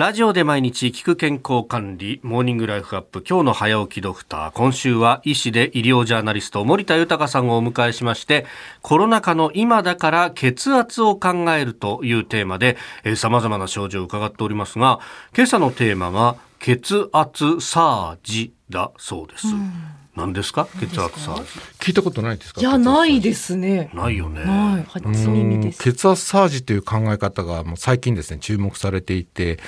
ラジオで毎日聞く健康管理、モーニングライフアップ、今日の早起きドクター。今週は医師で医療ジャーナリスト、森田豊さんをお迎えしまして、コロナ禍の今だから血圧を考えるというテーマで、えー、様々な症状を伺っておりますが、今朝のテーマが血圧サージだそうです。うん何ですか？血圧サージ聞いたことないですか？いやないですね。ないよね。ない。初耳です。血圧サージという考え方がもう最近ですね注目されていて。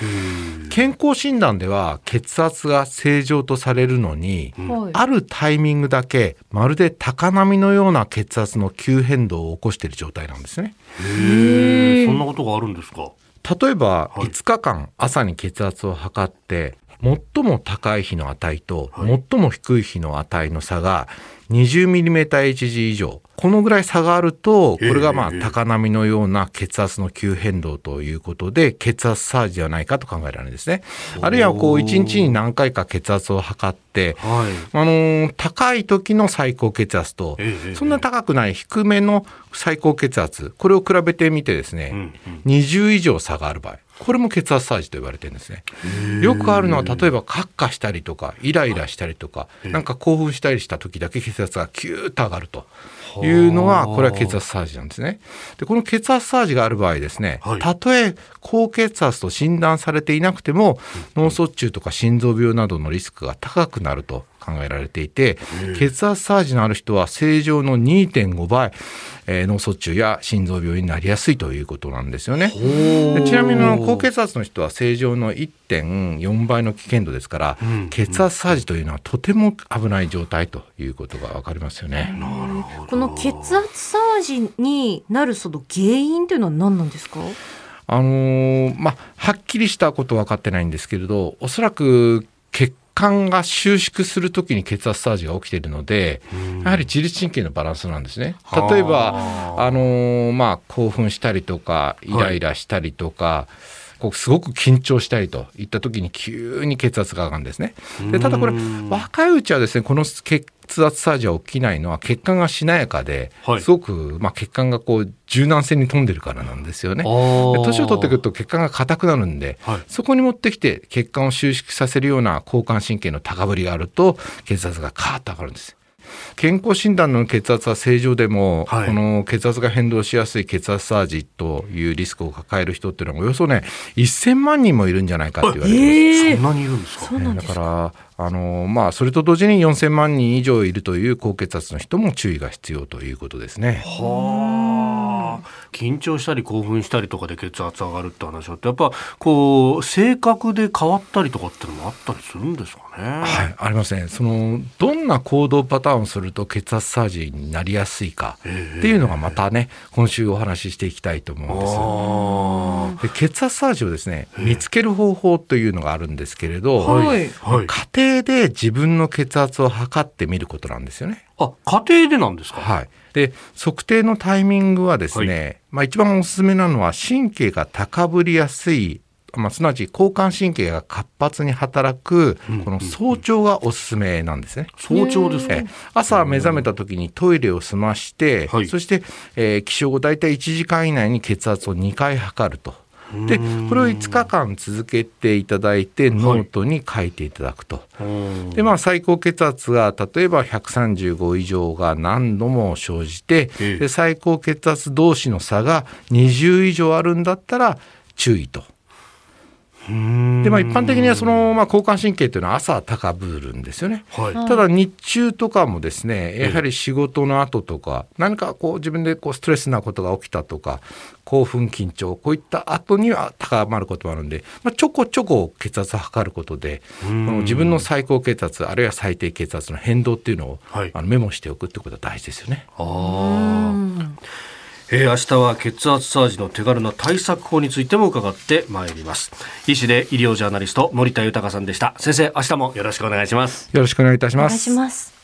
健康診断では血圧が正常とされるのに、うん、あるタイミングだけまるで高波のような血圧の急変動を起こしている状態なんですね。へえそんなことがあるんですか？例えば5日間朝に血圧を測って最も高い日の値と最も低い日の値の差が 20mmHg 以上。このぐらい差があるとこれがまあ高波のような血圧の急変動ということで血圧サージではないかと考えられるんですね。あるいはこう1日に何回か血圧を測って、はい、あの高い時の最高血圧とそんな高くない低めの最高血圧これを比べてみてですね20以上差がある場合これも血圧サージと言われてるんですね。よくあるのは例えばカッカしたりとかイライラしたりとかなんか興奮したりした時だけ血圧がキューッと上がると。いうのがこれは血圧サージなんですね。でこの血圧サージがある場合ですね、たとえ高血圧と診断されていなくても脳卒中とか心臓病などのリスクが高くなると考えられていて、血圧サージのある人は正常の2.5倍、えー、脳卒中や心臓病になりやすいということなんですよね。でちなみに高血圧の人は正常の1.4倍の危険度ですから、うん、血圧サージというのはとても危ない状態ということがわかりますよね。この血圧サージになるその原因というのは何なんですか？あのー、まあ、はっきりしたことは分かってないんですけれどおそらく血管が収縮するときに血圧サージが起きているので、やはり自律神経のバランスなんですね。例えば、あのー、まあ、興奮したりとか、イライラしたりとか、はいこうすごく緊張したりといった時に急に血圧が上がるんですね。でただこれ若いうちはですねこの血圧サージは起きないのは血管がしなやかで、はい、すごく、まあ、血管がこう柔軟性に富んでるからなんですよね。年を取ってくると血管が硬くなるんで、はい、そこに持ってきて血管を収縮させるような交感神経の高ぶりがあると血圧がカーッと上がるんです。健康診断の血圧は正常でも、はい、この血圧が変動しやすい血圧サージというリスクを抱える人っていうのはおよそね1000万人もいるんじゃないかって言われてます。えー、そんなにいるんですか、ね、だからあのまあ、それと同時に4000万人以上いるという高血圧の人も注意が必要ということですね。はあ、緊張したり興奮したりとかで血圧上がるって話はやっぱこう性格で変わったりとかっていうのもあったりするんですかね？はい、ありません、そのどんな行動パターンをすると血圧サージになりやすいかっていうのがまたね今週お話ししていきたいと思うんです。で血圧サージをですね見つける方法というのがあるんですけれど、はい、家庭で自分の血圧を測ってみることなんですよね。あ、家庭でなんですか？はい。で、測定のタイミングはですね、はい、まあ一番おすすめなのは神経が高ぶりやすいまあ、すなわち交感神経が活発に働くこの早朝がおすすめなんですね。早朝ですか？朝目覚めた時にトイレを済まして、はい、そして、えー、起床後大体1時間以内に血圧を2回測ると。でこれを5日間続けていただいてノートに書いていただくと。はい、でまあ最高血圧が例えば135以上が何度も生じてで最高血圧同士の差が20以上あるんだったら注意と。でまあ、一般的にはその、まあ、交感神経というのは朝高ぶるんですよね、はい、ただ日中とかもですねやはり仕事の後とか何かこう自分でこうストレスなことが起きたとか興奮緊張こういった後には高まることもあるんで、まあ、ちょこちょこ血圧を測ることでこの自分の最高血圧あるいは最低血圧の変動っていうのを、はい、あのメモしておくってことは大事ですよね。あえー、明日は血圧サージの手軽な対策法についても伺ってまいります。医師で医療ジャーナリスト森田豊さんでした。先生明日もよろしくお願いします。よろしくお願いいたします